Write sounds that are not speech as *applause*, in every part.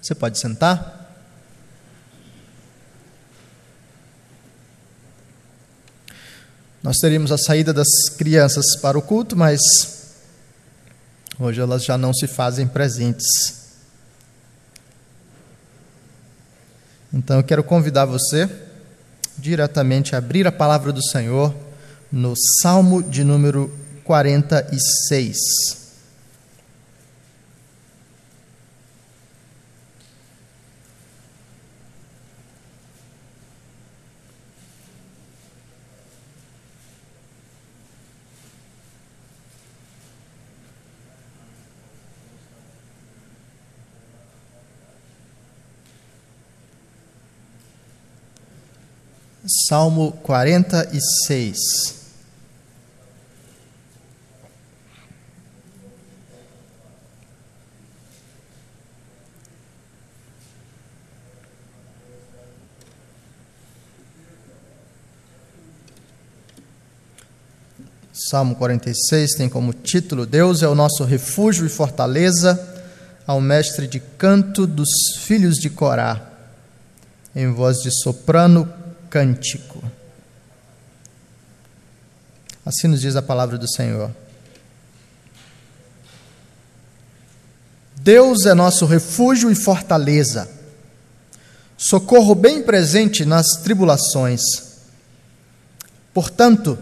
Você pode sentar. Nós teríamos a saída das crianças para o culto, mas hoje elas já não se fazem presentes. Então eu quero convidar você diretamente a abrir a palavra do Senhor no Salmo de número 46. Salmo 46. Salmo 46 tem como título: Deus é o nosso refúgio e fortaleza, ao mestre de canto dos filhos de Corá. Em voz de soprano, cântico. Assim nos diz a palavra do Senhor. Deus é nosso refúgio e fortaleza, socorro bem presente nas tribulações. Portanto,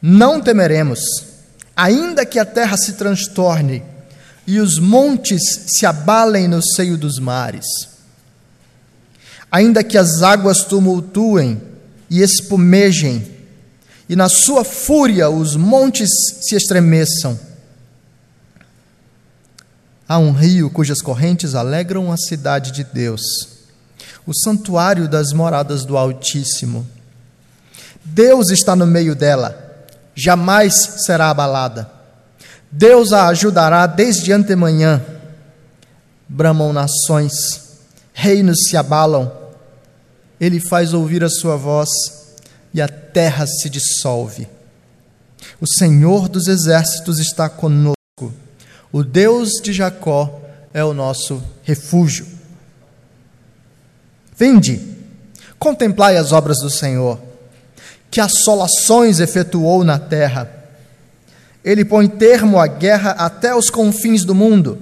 não temeremos, ainda que a terra se transtorne e os montes se abalem no seio dos mares ainda que as águas tumultuem e espumejem, e na sua fúria os montes se estremeçam. Há um rio cujas correntes alegram a cidade de Deus, o santuário das moradas do Altíssimo. Deus está no meio dela, jamais será abalada. Deus a ajudará desde antemanhã. Bramam nações, reinos se abalam ele faz ouvir a sua voz e a terra se dissolve. O Senhor dos exércitos está conosco. O Deus de Jacó é o nosso refúgio. Vinde, contemplai as obras do Senhor, que assolações efetuou na terra. Ele põe termo à guerra até os confins do mundo,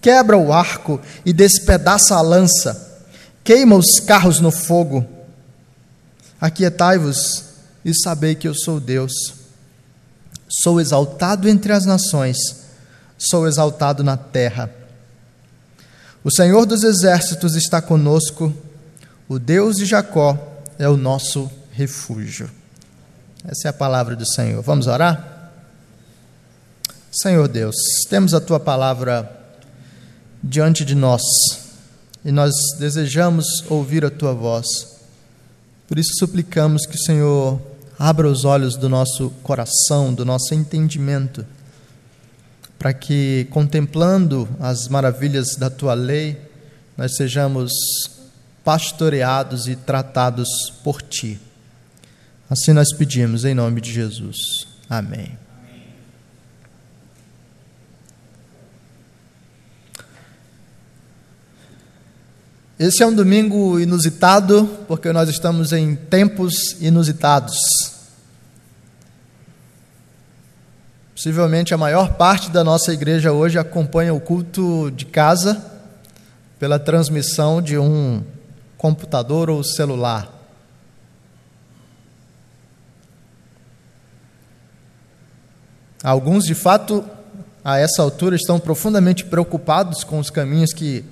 quebra o arco e despedaça a lança queima os carros no fogo. Aquietai-vos e sabei que eu sou Deus. Sou exaltado entre as nações, sou exaltado na terra. O Senhor dos exércitos está conosco, o Deus de Jacó é o nosso refúgio. Essa é a palavra do Senhor. Vamos orar? Senhor Deus, temos a tua palavra diante de nós e nós desejamos ouvir a tua voz. Por isso suplicamos que o Senhor abra os olhos do nosso coração, do nosso entendimento, para que, contemplando as maravilhas da tua lei, nós sejamos pastoreados e tratados por ti. Assim nós pedimos, em nome de Jesus. Amém. Esse é um domingo inusitado, porque nós estamos em tempos inusitados. Possivelmente a maior parte da nossa igreja hoje acompanha o culto de casa pela transmissão de um computador ou celular. Alguns, de fato, a essa altura estão profundamente preocupados com os caminhos que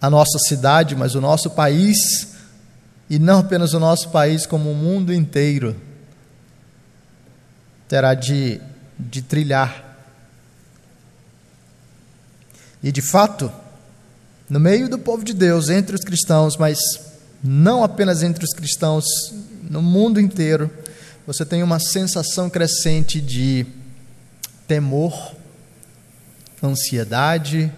a nossa cidade, mas o nosso país, e não apenas o nosso país, como o mundo inteiro, terá de, de trilhar. E de fato, no meio do povo de Deus, entre os cristãos, mas não apenas entre os cristãos, no mundo inteiro, você tem uma sensação crescente de temor, ansiedade,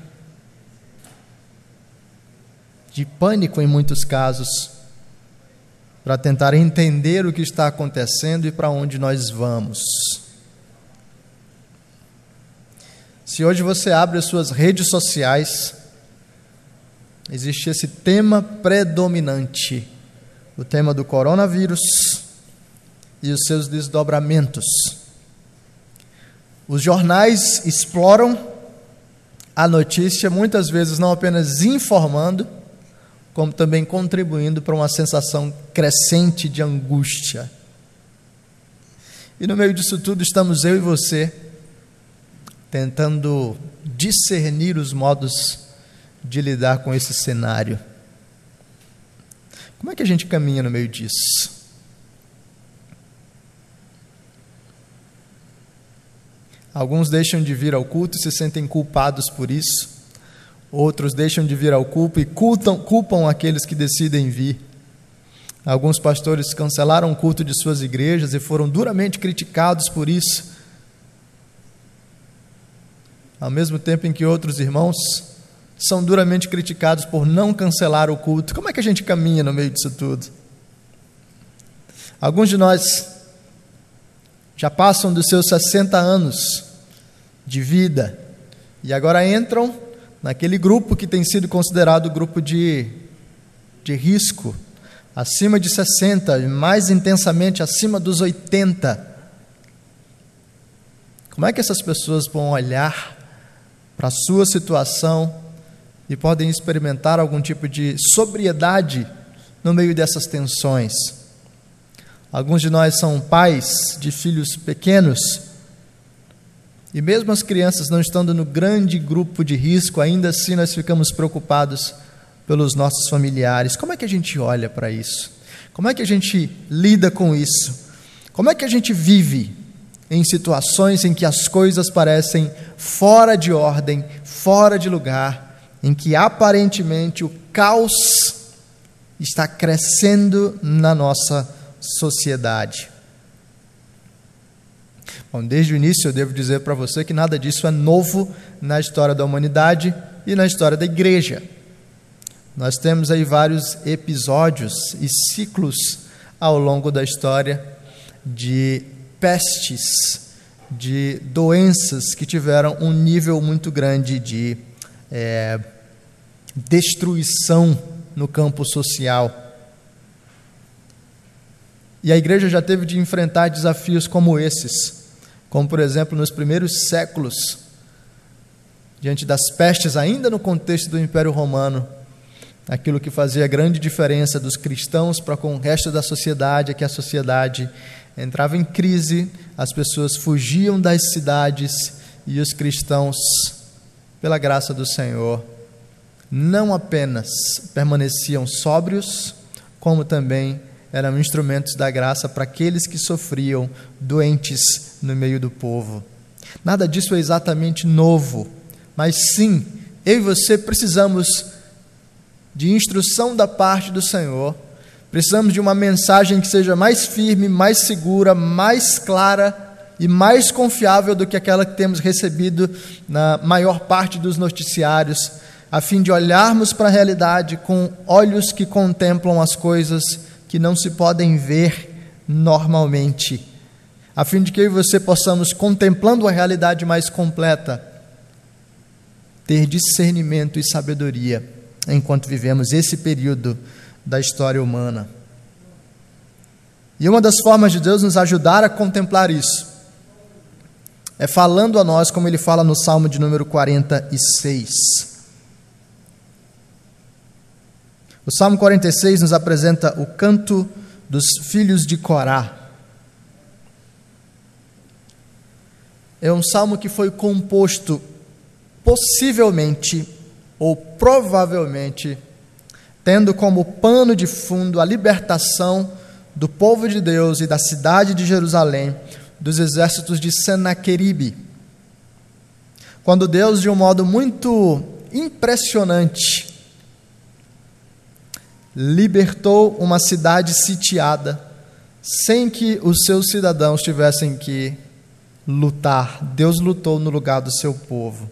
de pânico em muitos casos, para tentar entender o que está acontecendo e para onde nós vamos. Se hoje você abre as suas redes sociais, existe esse tema predominante, o tema do coronavírus e os seus desdobramentos. Os jornais exploram a notícia, muitas vezes não apenas informando, como também contribuindo para uma sensação crescente de angústia. E no meio disso tudo estamos eu e você tentando discernir os modos de lidar com esse cenário. Como é que a gente caminha no meio disso? Alguns deixam de vir ao culto e se sentem culpados por isso. Outros deixam de vir ao culto e cultam, culpam aqueles que decidem vir. Alguns pastores cancelaram o culto de suas igrejas e foram duramente criticados por isso. Ao mesmo tempo em que outros irmãos são duramente criticados por não cancelar o culto. Como é que a gente caminha no meio disso tudo? Alguns de nós já passam dos seus 60 anos de vida e agora entram naquele grupo que tem sido considerado grupo de, de risco, acima de 60, mais intensamente acima dos 80. Como é que essas pessoas vão olhar para a sua situação e podem experimentar algum tipo de sobriedade no meio dessas tensões? Alguns de nós são pais de filhos pequenos e mesmo as crianças não estando no grande grupo de risco, ainda assim nós ficamos preocupados pelos nossos familiares. Como é que a gente olha para isso? Como é que a gente lida com isso? Como é que a gente vive em situações em que as coisas parecem fora de ordem, fora de lugar, em que aparentemente o caos está crescendo na nossa sociedade? Bom, desde o início eu devo dizer para você que nada disso é novo na história da humanidade e na história da igreja. Nós temos aí vários episódios e ciclos ao longo da história de pestes, de doenças que tiveram um nível muito grande de é, destruição no campo social. E a igreja já teve de enfrentar desafios como esses como por exemplo nos primeiros séculos, diante das pestes, ainda no contexto do Império Romano, aquilo que fazia grande diferença dos cristãos para com o resto da sociedade é que a sociedade entrava em crise, as pessoas fugiam das cidades e os cristãos, pela graça do Senhor, não apenas permaneciam sóbrios, como também eram instrumentos da graça para aqueles que sofriam doentes no meio do povo. Nada disso é exatamente novo, mas sim, eu e você precisamos de instrução da parte do Senhor, precisamos de uma mensagem que seja mais firme, mais segura, mais clara e mais confiável do que aquela que temos recebido na maior parte dos noticiários, a fim de olharmos para a realidade com olhos que contemplam as coisas que não se podem ver normalmente, a fim de que eu e você possamos, contemplando a realidade mais completa, ter discernimento e sabedoria enquanto vivemos esse período da história humana. E uma das formas de Deus nos ajudar a contemplar isso é falando a nós, como ele fala no Salmo de número 46. O Salmo 46 nos apresenta o canto dos filhos de Corá. É um salmo que foi composto possivelmente ou provavelmente tendo como pano de fundo a libertação do povo de Deus e da cidade de Jerusalém dos exércitos de Senaqueribe. Quando Deus, de um modo muito impressionante, libertou uma cidade sitiada, sem que os seus cidadãos tivessem que lutar. Deus lutou no lugar do seu povo.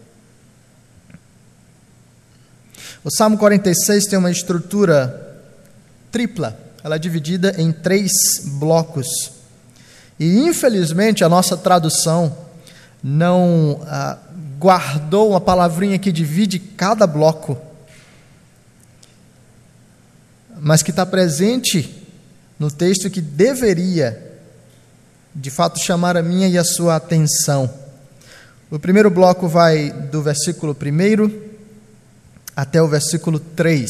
O Salmo 46 tem uma estrutura tripla, ela é dividida em três blocos. E infelizmente a nossa tradução não ah, guardou uma palavrinha que divide cada bloco mas que está presente no texto que deveria, de fato, chamar a minha e a sua atenção. O primeiro bloco vai do versículo 1 até o versículo 3.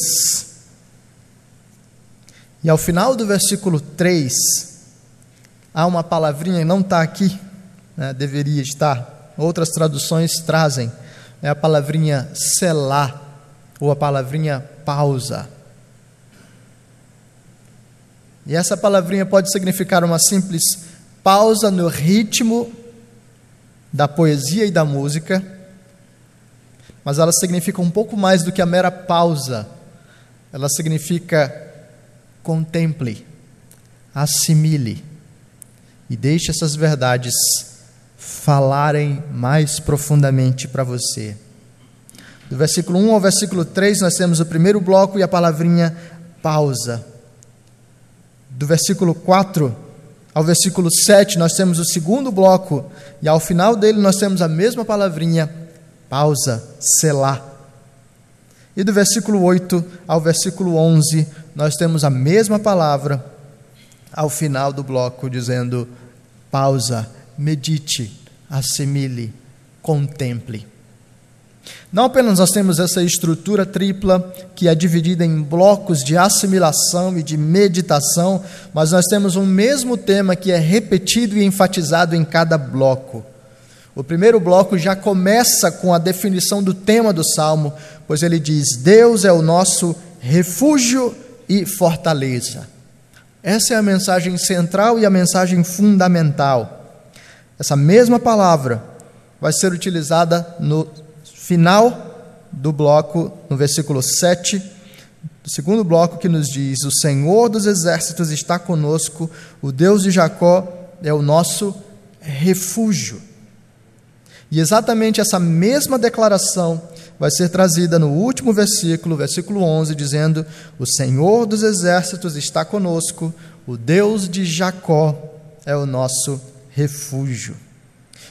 E ao final do versículo 3, há uma palavrinha, não está aqui, né, deveria estar, outras traduções trazem, é a palavrinha selar, ou a palavrinha pausa. E essa palavrinha pode significar uma simples pausa no ritmo da poesia e da música, mas ela significa um pouco mais do que a mera pausa. Ela significa contemple, assimile e deixe essas verdades falarem mais profundamente para você. Do versículo 1 ao versículo 3, nós temos o primeiro bloco e a palavrinha pausa do versículo 4 ao versículo 7, nós temos o segundo bloco, e ao final dele nós temos a mesma palavrinha, pausa, selar. E do versículo 8 ao versículo 11, nós temos a mesma palavra ao final do bloco, dizendo pausa, medite, assimile, contemple. Não apenas nós temos essa estrutura tripla que é dividida em blocos de assimilação e de meditação, mas nós temos um mesmo tema que é repetido e enfatizado em cada bloco. O primeiro bloco já começa com a definição do tema do salmo, pois ele diz: Deus é o nosso refúgio e fortaleza. Essa é a mensagem central e a mensagem fundamental. Essa mesma palavra vai ser utilizada no final do bloco, no versículo 7, do segundo bloco, que nos diz: O Senhor dos exércitos está conosco, o Deus de Jacó é o nosso refúgio. E exatamente essa mesma declaração vai ser trazida no último versículo, versículo 11, dizendo: O Senhor dos exércitos está conosco, o Deus de Jacó é o nosso refúgio.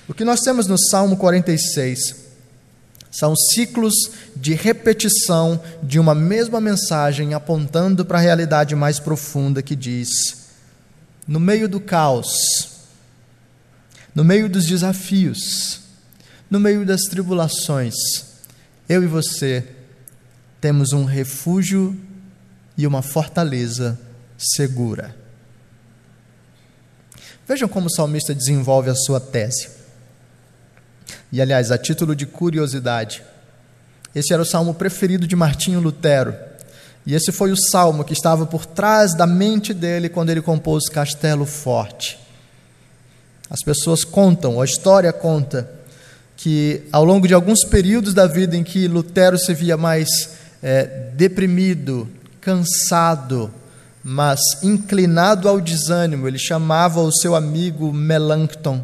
O que nós temos no Salmo 46 são ciclos de repetição de uma mesma mensagem apontando para a realidade mais profunda que diz: no meio do caos, no meio dos desafios, no meio das tribulações, eu e você temos um refúgio e uma fortaleza segura. Vejam como o salmista desenvolve a sua tese. E aliás, a título de curiosidade, esse era o salmo preferido de Martinho Lutero. E esse foi o salmo que estava por trás da mente dele quando ele compôs Castelo Forte. As pessoas contam, a história conta, que ao longo de alguns períodos da vida em que Lutero se via mais é, deprimido, cansado, mas inclinado ao desânimo, ele chamava o seu amigo Melancton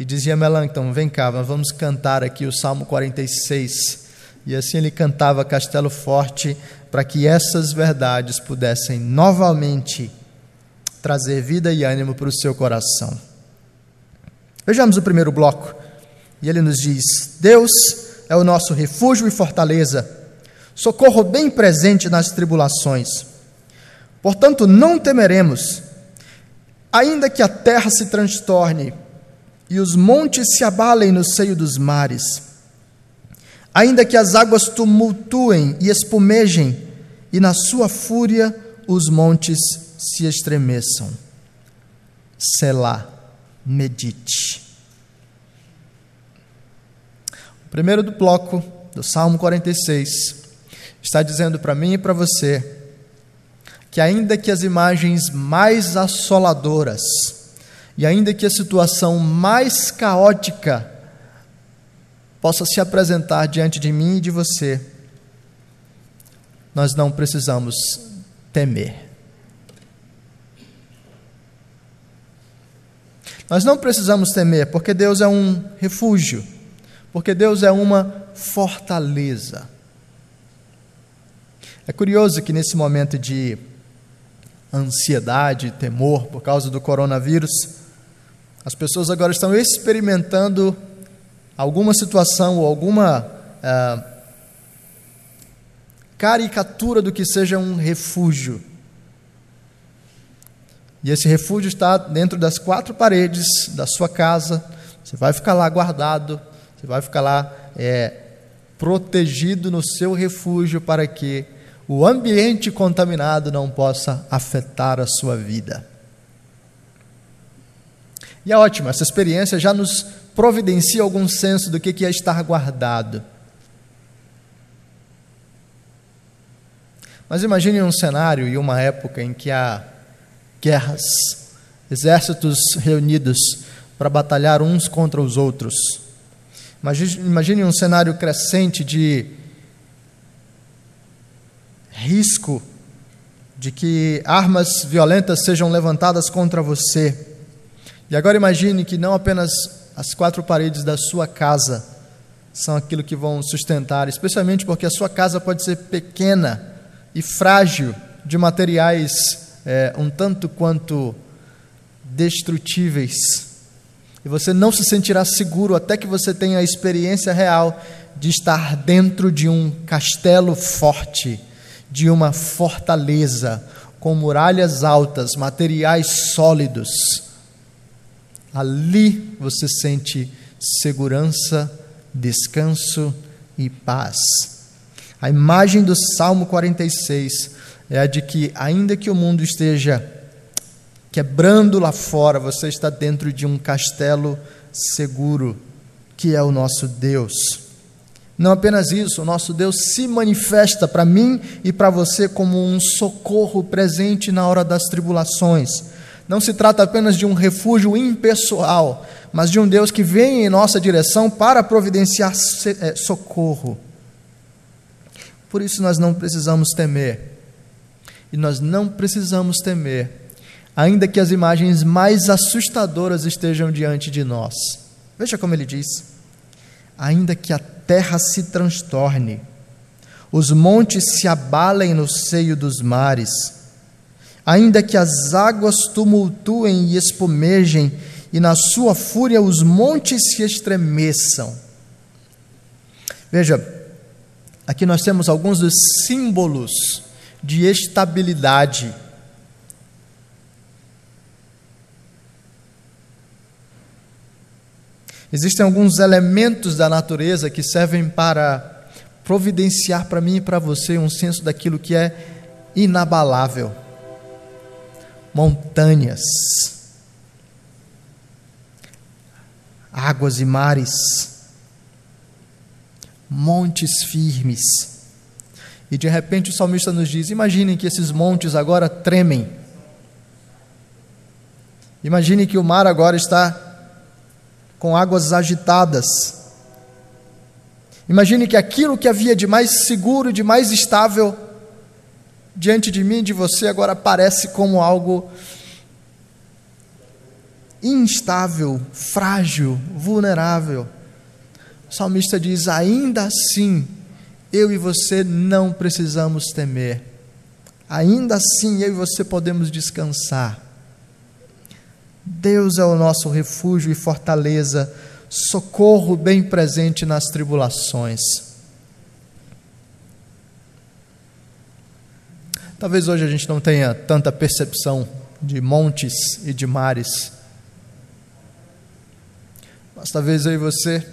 e dizia Melancton: Vem cá, nós vamos cantar aqui o Salmo 46. E assim ele cantava Castelo Forte para que essas verdades pudessem novamente trazer vida e ânimo para o seu coração. Vejamos o primeiro bloco. E ele nos diz: Deus é o nosso refúgio e fortaleza, socorro bem presente nas tribulações. Portanto, não temeremos, ainda que a terra se transtorne e os montes se abalem no seio dos mares. Ainda que as águas tumultuem e espumejem, e na sua fúria os montes se estremeçam. Selá, medite. O primeiro do bloco do Salmo 46 está dizendo para mim e para você que, ainda que as imagens mais assoladoras, e ainda que a situação mais caótica possa se apresentar diante de mim e de você, nós não precisamos temer. Nós não precisamos temer, porque Deus é um refúgio, porque Deus é uma fortaleza. É curioso que nesse momento de ansiedade, temor por causa do coronavírus, as pessoas agora estão experimentando alguma situação ou alguma ah, caricatura do que seja um refúgio. E esse refúgio está dentro das quatro paredes da sua casa. Você vai ficar lá guardado, você vai ficar lá é, protegido no seu refúgio para que o ambiente contaminado não possa afetar a sua vida. E é ótimo, essa experiência já nos providencia algum senso do que é estar guardado. Mas imagine um cenário e uma época em que há guerras, exércitos reunidos para batalhar uns contra os outros. Imagine, imagine um cenário crescente de risco de que armas violentas sejam levantadas contra você. E agora imagine que não apenas as quatro paredes da sua casa são aquilo que vão sustentar, especialmente porque a sua casa pode ser pequena e frágil, de materiais é, um tanto quanto destrutíveis. E você não se sentirá seguro até que você tenha a experiência real de estar dentro de um castelo forte, de uma fortaleza, com muralhas altas, materiais sólidos. Ali você sente segurança, descanso e paz. A imagem do Salmo 46 é a de que, ainda que o mundo esteja quebrando lá fora, você está dentro de um castelo seguro, que é o nosso Deus. Não apenas isso, o nosso Deus se manifesta para mim e para você como um socorro presente na hora das tribulações. Não se trata apenas de um refúgio impessoal, mas de um Deus que vem em nossa direção para providenciar é, socorro. Por isso nós não precisamos temer. E nós não precisamos temer, ainda que as imagens mais assustadoras estejam diante de nós. Veja como ele diz: ainda que a terra se transtorne, os montes se abalem no seio dos mares, ainda que as águas tumultuem e espumejem, e na sua fúria os montes se estremeçam. Veja, Aqui nós temos alguns dos símbolos de estabilidade. Existem alguns elementos da natureza que servem para providenciar para mim e para você um senso daquilo que é inabalável. Montanhas, águas e mares, montes firmes. E de repente o salmista nos diz: imaginem que esses montes agora tremem. Imagine que o mar agora está com águas agitadas. Imagine que aquilo que havia de mais seguro, de mais estável diante de mim e de você agora parece como algo instável, frágil, vulnerável. O salmista diz: ainda assim, eu e você não precisamos temer. Ainda assim, eu e você podemos descansar. Deus é o nosso refúgio e fortaleza, socorro bem presente nas tribulações. Talvez hoje a gente não tenha tanta percepção de montes e de mares, mas talvez eu e você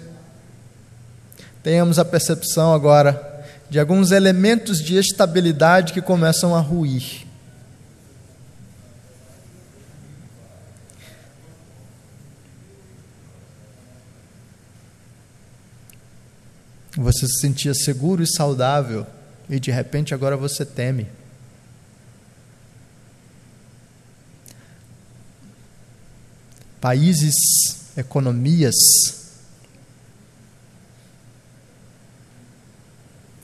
tenhamos a percepção agora de alguns elementos de estabilidade que começam a ruir. Você se sentia seguro e saudável e de repente agora você teme. Países, economias,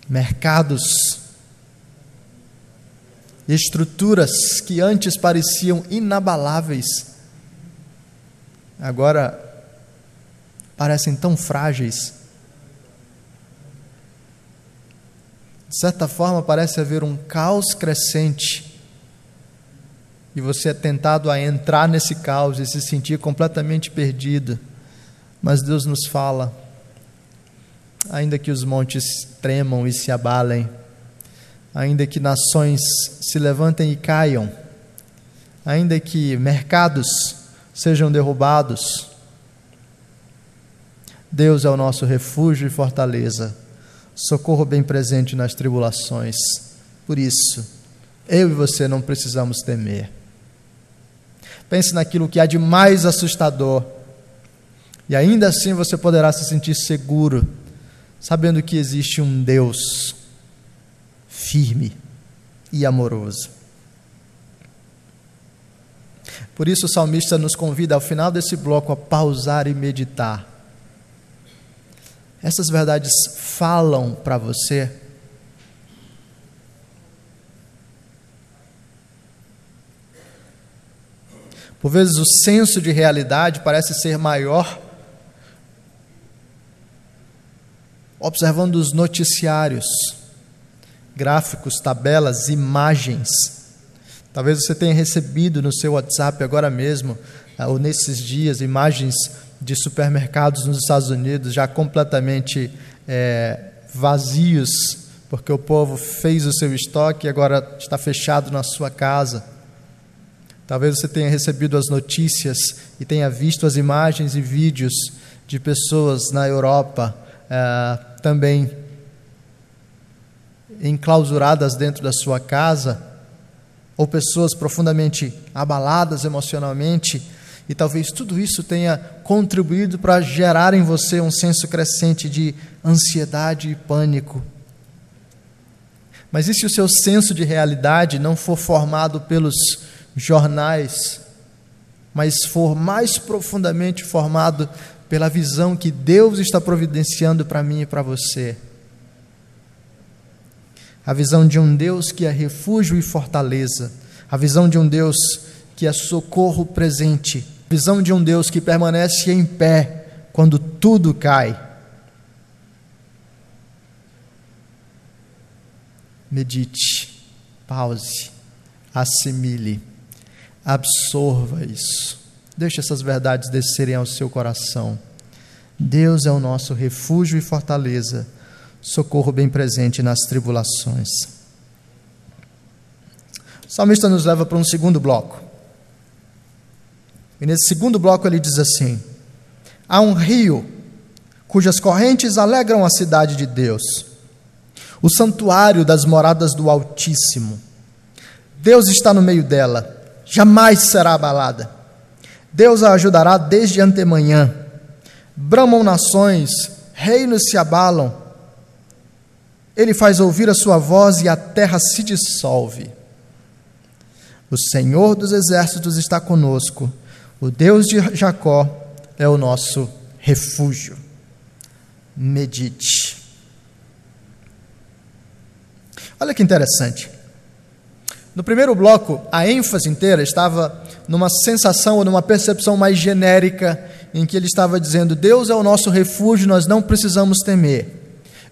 mercados, estruturas que antes pareciam inabaláveis, agora parecem tão frágeis. De certa forma, parece haver um caos crescente. E você é tentado a entrar nesse caos e se sentir completamente perdido. Mas Deus nos fala: ainda que os montes tremam e se abalem, ainda que nações se levantem e caiam, ainda que mercados sejam derrubados, Deus é o nosso refúgio e fortaleza, socorro bem presente nas tribulações. Por isso, eu e você não precisamos temer. Pense naquilo que há de mais assustador, e ainda assim você poderá se sentir seguro, sabendo que existe um Deus firme e amoroso. Por isso, o salmista nos convida ao final desse bloco a pausar e meditar. Essas verdades falam para você. Por vezes o senso de realidade parece ser maior observando os noticiários, gráficos, tabelas, imagens Talvez você tenha recebido no seu WhatsApp agora mesmo, ah, ou nesses dias, imagens de supermercados nos Estados Unidos já completamente é, vazios, porque o povo fez o seu estoque e agora está fechado na sua casa. Talvez você tenha recebido as notícias e tenha visto as imagens e vídeos de pessoas na Europa é, também enclausuradas dentro da sua casa ou pessoas profundamente abaladas emocionalmente, e talvez tudo isso tenha contribuído para gerar em você um senso crescente de ansiedade e pânico. Mas e se o seu senso de realidade não for formado pelos jornais, mas for mais profundamente formado pela visão que Deus está providenciando para mim e para você? a visão de um Deus que é refúgio e fortaleza, a visão de um Deus que é socorro presente, a visão de um Deus que permanece em pé quando tudo cai. Medite, pause, assimile, absorva isso. Deixe essas verdades descerem ao seu coração. Deus é o nosso refúgio e fortaleza socorro bem presente nas tribulações. O salmista nos leva para um segundo bloco. E nesse segundo bloco ele diz assim: Há um rio cujas correntes alegram a cidade de Deus, o santuário das moradas do Altíssimo. Deus está no meio dela, jamais será abalada. Deus a ajudará desde antemanhã. Bramam nações, reinos se abalam ele faz ouvir a sua voz e a terra se dissolve. O Senhor dos exércitos está conosco. O Deus de Jacó é o nosso refúgio. Medite. Olha que interessante. No primeiro bloco, a ênfase inteira estava numa sensação ou numa percepção mais genérica, em que ele estava dizendo: Deus é o nosso refúgio, nós não precisamos temer.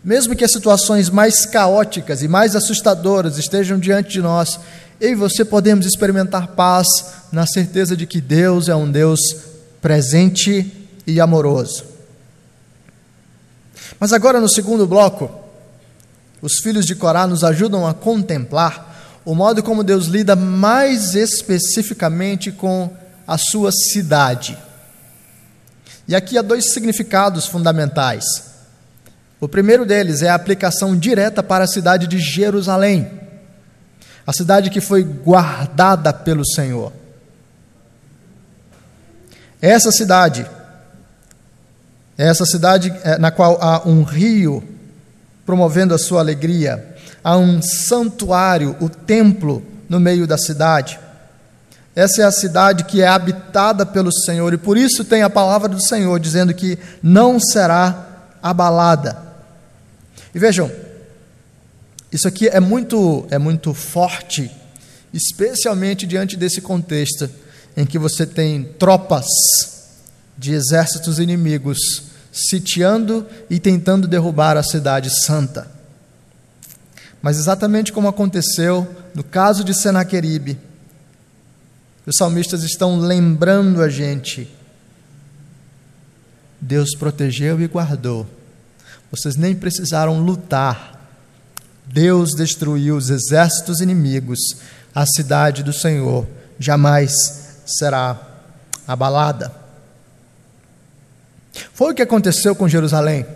Mesmo que as situações mais caóticas e mais assustadoras estejam diante de nós, eu e você podemos experimentar paz na certeza de que Deus é um Deus presente e amoroso. Mas agora, no segundo bloco, os filhos de Corá nos ajudam a contemplar o modo como Deus lida mais especificamente com a sua cidade. E aqui há dois significados fundamentais. O primeiro deles é a aplicação direta para a cidade de Jerusalém, a cidade que foi guardada pelo Senhor. Essa cidade, essa cidade é, na qual há um rio promovendo a sua alegria, há um santuário, o templo, no meio da cidade. Essa é a cidade que é habitada pelo Senhor e por isso tem a palavra do Senhor dizendo que não será abalada. E vejam, isso aqui é muito, é muito forte, especialmente diante desse contexto em que você tem tropas de exércitos inimigos sitiando e tentando derrubar a cidade santa. Mas exatamente como aconteceu no caso de Senaqueribe, os salmistas estão lembrando a gente. Deus protegeu e guardou vocês nem precisaram lutar. Deus destruiu os exércitos inimigos, a cidade do Senhor jamais será abalada. Foi o que aconteceu com Jerusalém.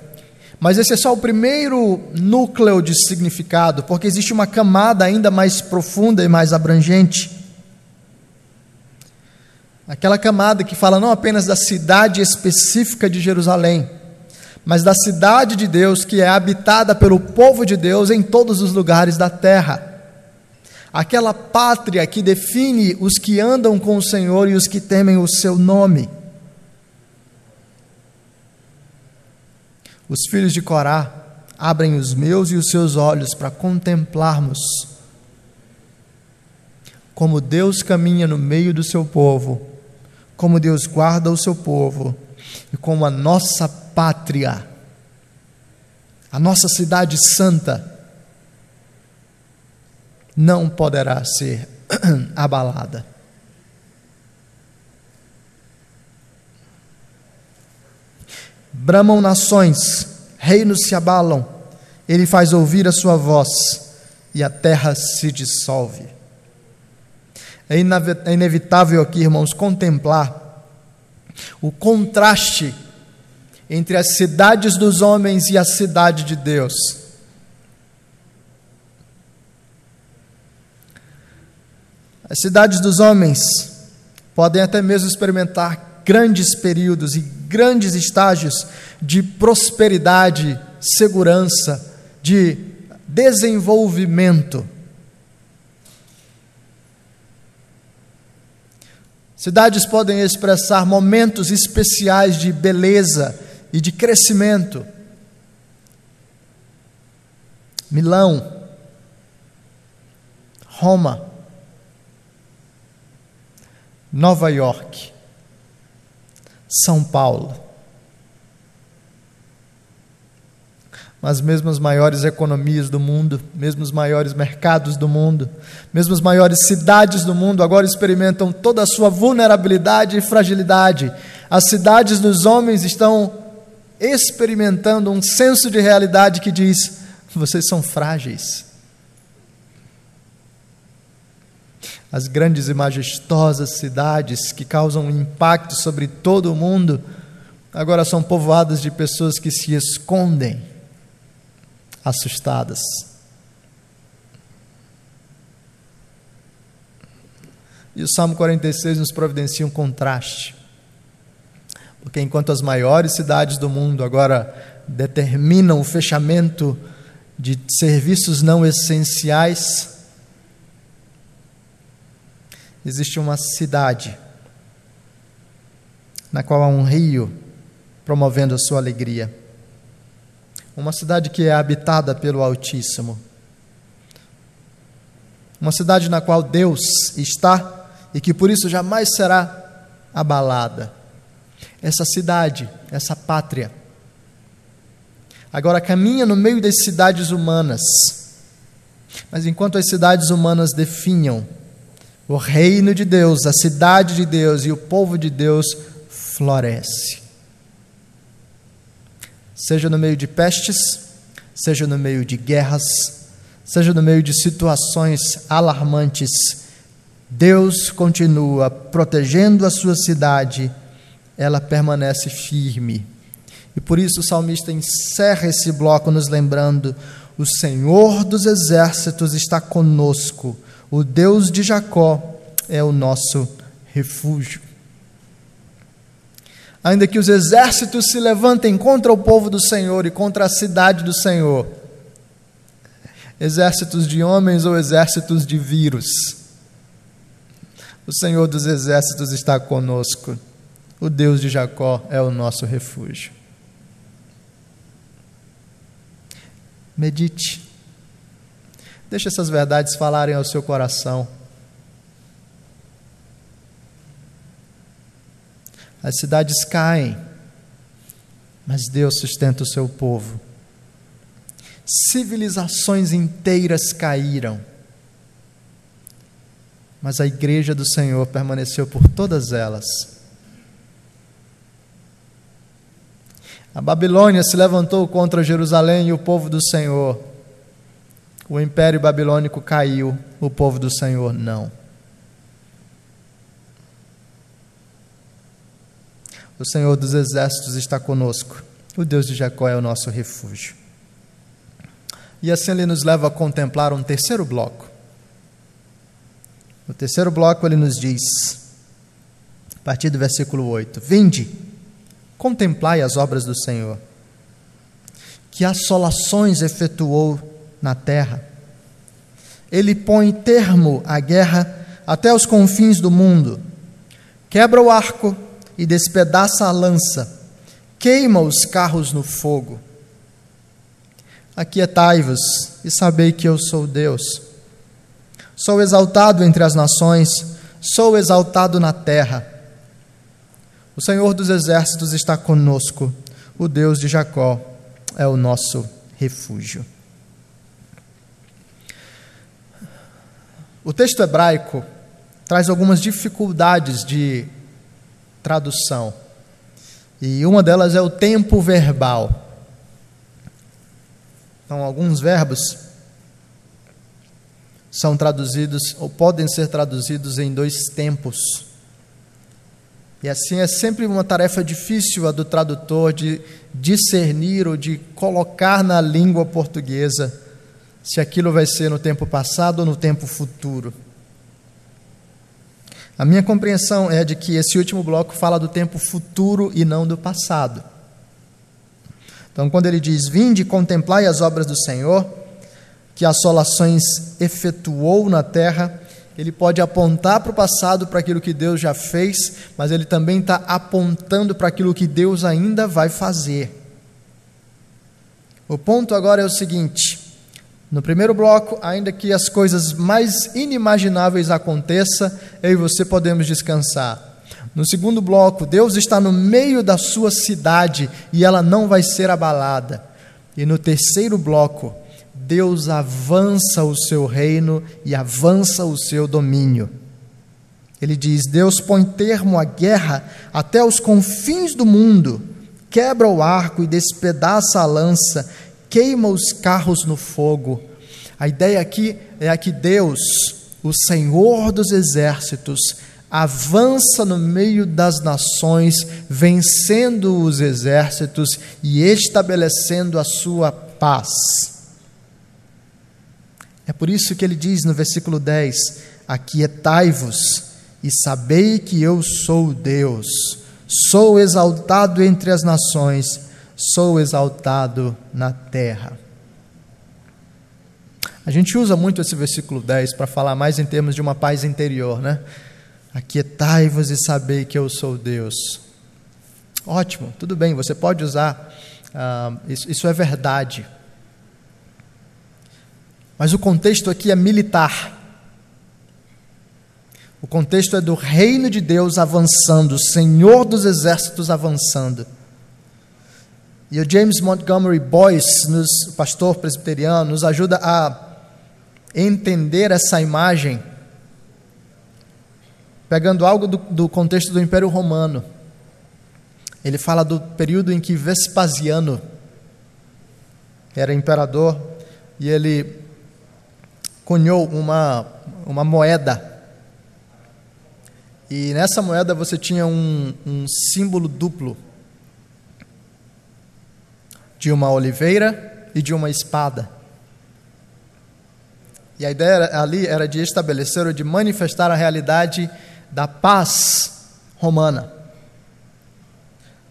Mas esse é só o primeiro núcleo de significado, porque existe uma camada ainda mais profunda e mais abrangente. Aquela camada que fala não apenas da cidade específica de Jerusalém, mas da cidade de Deus que é habitada pelo povo de Deus em todos os lugares da terra. Aquela pátria que define os que andam com o Senhor e os que temem o seu nome. Os filhos de Corá abrem os meus e os seus olhos para contemplarmos como Deus caminha no meio do seu povo, como Deus guarda o seu povo e como a nossa pátria, a nossa cidade santa, não poderá ser *clears throat* abalada. Bramam nações, reinos se abalam, ele faz ouvir a sua voz e a terra se dissolve. É, é inevitável aqui, irmãos, contemplar o contraste entre as cidades dos homens e a cidade de Deus. As cidades dos homens podem até mesmo experimentar grandes períodos e grandes estágios de prosperidade, segurança, de desenvolvimento. Cidades podem expressar momentos especiais de beleza e de crescimento. Milão, Roma, Nova York, São Paulo. Mas mesmo as maiores economias do mundo, mesmo os maiores mercados do mundo, mesmo as maiores cidades do mundo agora experimentam toda a sua vulnerabilidade e fragilidade. As cidades dos homens estão experimentando um senso de realidade que diz: vocês são frágeis. As grandes e majestosas cidades que causam impacto sobre todo o mundo, agora são povoadas de pessoas que se escondem, assustadas. E o Salmo 46 nos providencia um contraste. Porque enquanto as maiores cidades do mundo agora determinam o fechamento de serviços não essenciais, existe uma cidade na qual há um rio promovendo a sua alegria. Uma cidade que é habitada pelo Altíssimo. Uma cidade na qual Deus está e que por isso jamais será abalada essa cidade, essa pátria. Agora caminha no meio das cidades humanas. Mas enquanto as cidades humanas definham o reino de Deus, a cidade de Deus e o povo de Deus floresce. Seja no meio de pestes, seja no meio de guerras, seja no meio de situações alarmantes, Deus continua protegendo a sua cidade ela permanece firme. E por isso o salmista encerra esse bloco nos lembrando: o Senhor dos exércitos está conosco, o Deus de Jacó é o nosso refúgio. Ainda que os exércitos se levantem contra o povo do Senhor e contra a cidade do Senhor, exércitos de homens ou exércitos de vírus, o Senhor dos exércitos está conosco. O Deus de Jacó é o nosso refúgio. Medite. Deixe essas verdades falarem ao seu coração. As cidades caem, mas Deus sustenta o seu povo. Civilizações inteiras caíram, mas a igreja do Senhor permaneceu por todas elas. A Babilônia se levantou contra Jerusalém e o povo do Senhor. O império babilônico caiu, o povo do Senhor não. O Senhor dos exércitos está conosco. O Deus de Jacó é o nosso refúgio. E assim ele nos leva a contemplar um terceiro bloco. No terceiro bloco ele nos diz, a partir do versículo 8: Vinde, contemplai as obras do Senhor, que assolações efetuou na terra. Ele põe termo à guerra até os confins do mundo, quebra o arco e despedaça a lança, queima os carros no fogo. Aquietai-vos e sabei que eu sou Deus. Sou exaltado entre as nações, sou exaltado na terra. O Senhor dos exércitos está conosco, o Deus de Jacó é o nosso refúgio. O texto hebraico traz algumas dificuldades de tradução. E uma delas é o tempo verbal. Então, alguns verbos são traduzidos ou podem ser traduzidos em dois tempos. E assim é sempre uma tarefa difícil a do tradutor de discernir ou de colocar na língua portuguesa se aquilo vai ser no tempo passado ou no tempo futuro. A minha compreensão é de que esse último bloco fala do tempo futuro e não do passado. Então, quando ele diz: Vinde, contemplai as obras do Senhor, que assolações efetuou na terra, ele pode apontar para o passado, para aquilo que Deus já fez, mas ele também está apontando para aquilo que Deus ainda vai fazer. O ponto agora é o seguinte: no primeiro bloco, ainda que as coisas mais inimagináveis aconteçam, eu e você podemos descansar. No segundo bloco, Deus está no meio da sua cidade e ela não vai ser abalada. E no terceiro bloco, Deus avança o seu reino e avança o seu domínio. Ele diz: Deus põe termo à guerra até os confins do mundo, quebra o arco e despedaça a lança, queima os carros no fogo. A ideia aqui é a que Deus, o Senhor dos exércitos, avança no meio das nações, vencendo os exércitos e estabelecendo a sua paz. É por isso que ele diz no versículo 10: Aquietai-vos e sabei que eu sou Deus, sou exaltado entre as nações sou exaltado na terra. A gente usa muito esse versículo 10 para falar mais em termos de uma paz interior, né? Aquietai-vos e sabei que eu sou Deus. Ótimo, tudo bem, você pode usar, uh, isso, isso é verdade. Mas o contexto aqui é militar. O contexto é do reino de Deus avançando, o Senhor dos exércitos avançando. E o James Montgomery Boyce, nos, pastor presbiteriano, nos ajuda a entender essa imagem, pegando algo do, do contexto do Império Romano. Ele fala do período em que Vespasiano era imperador e ele cunhou uma, uma moeda. E nessa moeda você tinha um, um símbolo duplo de uma oliveira e de uma espada. E a ideia ali era de estabelecer ou de manifestar a realidade da paz romana.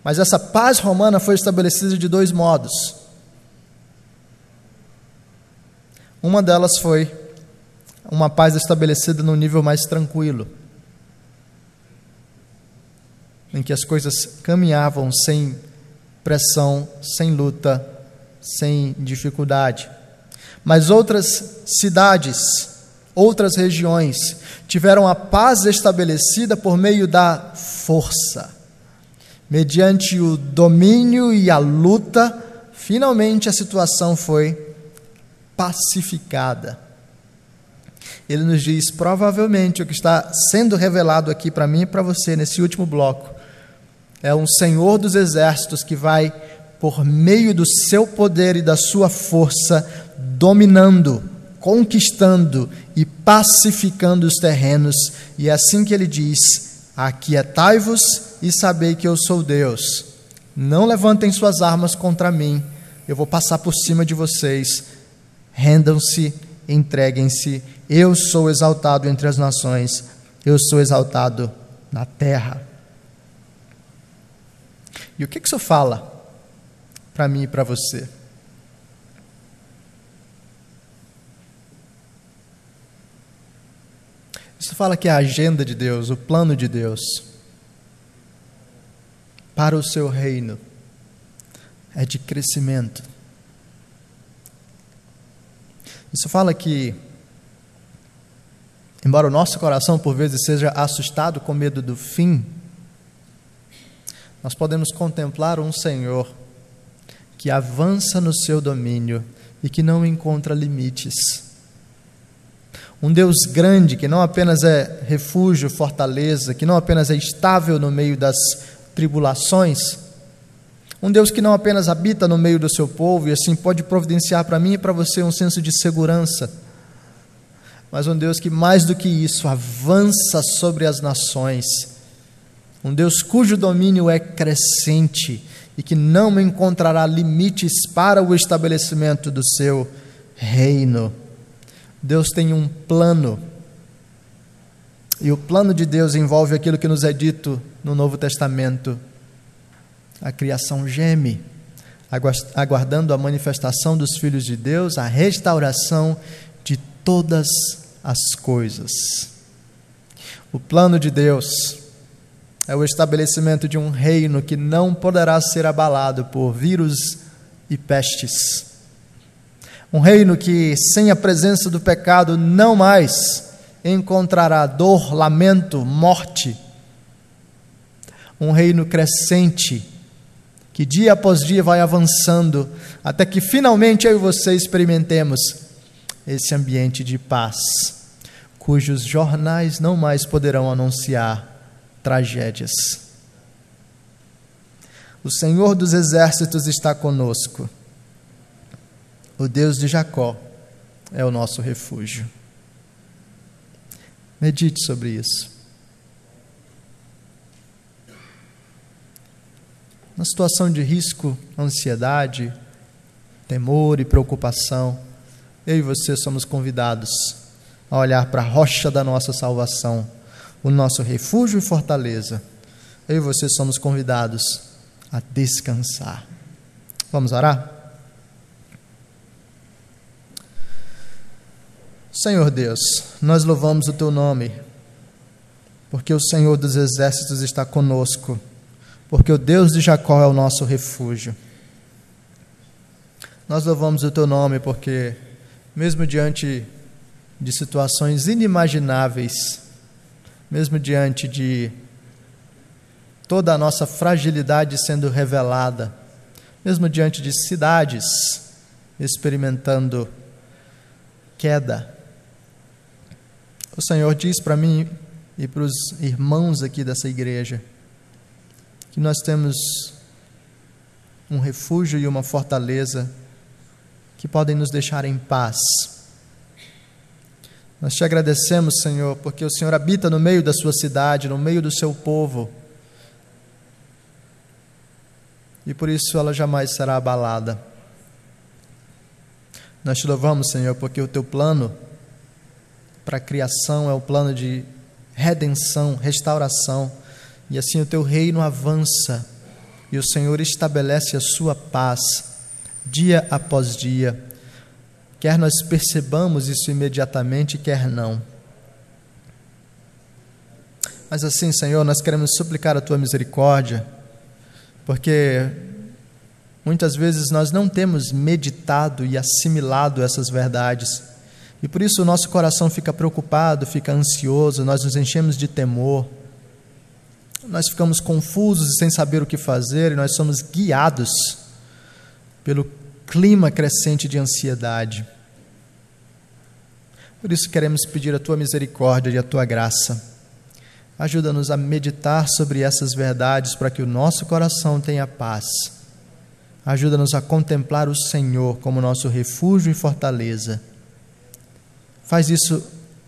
Mas essa paz romana foi estabelecida de dois modos. Uma delas foi uma paz estabelecida num nível mais tranquilo, em que as coisas caminhavam sem pressão, sem luta, sem dificuldade. Mas outras cidades, outras regiões, tiveram a paz estabelecida por meio da força. Mediante o domínio e a luta, finalmente a situação foi pacificada. Ele nos diz, provavelmente, o que está sendo revelado aqui para mim e para você nesse último bloco é um Senhor dos exércitos que vai, por meio do seu poder e da sua força, dominando, conquistando e pacificando os terrenos. E é assim que ele diz: Aquietai-vos e sabei que eu sou Deus. Não levantem suas armas contra mim, eu vou passar por cima de vocês. Rendam-se, entreguem-se. Eu sou exaltado entre as nações, eu sou exaltado na terra. E o que isso fala para mim e para você? Isso fala que a agenda de Deus, o plano de Deus para o seu reino é de crescimento. Isso fala que, embora o nosso coração por vezes seja assustado com medo do fim, nós podemos contemplar um Senhor que avança no seu domínio e que não encontra limites. Um Deus grande que não apenas é refúgio, fortaleza, que não apenas é estável no meio das tribulações, um Deus que não apenas habita no meio do seu povo e assim pode providenciar para mim e para você um senso de segurança, mas um Deus que mais do que isso avança sobre as nações, um Deus cujo domínio é crescente e que não encontrará limites para o estabelecimento do seu reino. Deus tem um plano. E o plano de Deus envolve aquilo que nos é dito no Novo Testamento. A criação geme, aguardando a manifestação dos filhos de Deus, a restauração de todas as coisas. O plano de Deus é o estabelecimento de um reino que não poderá ser abalado por vírus e pestes um reino que, sem a presença do pecado, não mais encontrará dor, lamento, morte. Um reino crescente, que dia após dia vai avançando, até que finalmente eu e você experimentemos esse ambiente de paz, cujos jornais não mais poderão anunciar tragédias. O Senhor dos exércitos está conosco. O Deus de Jacó é o nosso refúgio. Medite sobre isso. Na situação de risco, ansiedade, temor e preocupação, eu e você somos convidados a olhar para a rocha da nossa salvação, o nosso refúgio e fortaleza. Eu e você somos convidados a descansar. Vamos orar? Senhor Deus, nós louvamos o teu nome, porque o Senhor dos exércitos está conosco, porque o Deus de Jacó é o nosso refúgio. Nós louvamos o teu nome porque, mesmo diante de situações inimagináveis, mesmo diante de toda a nossa fragilidade sendo revelada, mesmo diante de cidades experimentando queda, o Senhor diz para mim e para os irmãos aqui dessa igreja que nós temos um refúgio e uma fortaleza que podem nos deixar em paz. Nós te agradecemos, Senhor, porque o Senhor habita no meio da sua cidade, no meio do seu povo. E por isso ela jamais será abalada. Nós te louvamos, Senhor, porque o teu plano para a criação, é o plano de redenção, restauração. E assim o teu reino avança e o Senhor estabelece a sua paz dia após dia. Quer nós percebamos isso imediatamente, quer não. Mas assim, Senhor, nós queremos suplicar a tua misericórdia, porque muitas vezes nós não temos meditado e assimilado essas verdades e por isso o nosso coração fica preocupado, fica ansioso, nós nos enchemos de temor, nós ficamos confusos e sem saber o que fazer, e nós somos guiados pelo clima crescente de ansiedade. Por isso queremos pedir a tua misericórdia e a tua graça. Ajuda-nos a meditar sobre essas verdades para que o nosso coração tenha paz. Ajuda-nos a contemplar o Senhor como nosso refúgio e fortaleza Faz isso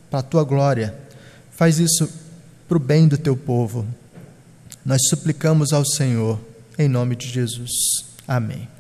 para a tua glória. Faz isso para o bem do teu povo. Nós suplicamos ao Senhor, em nome de Jesus. Amém.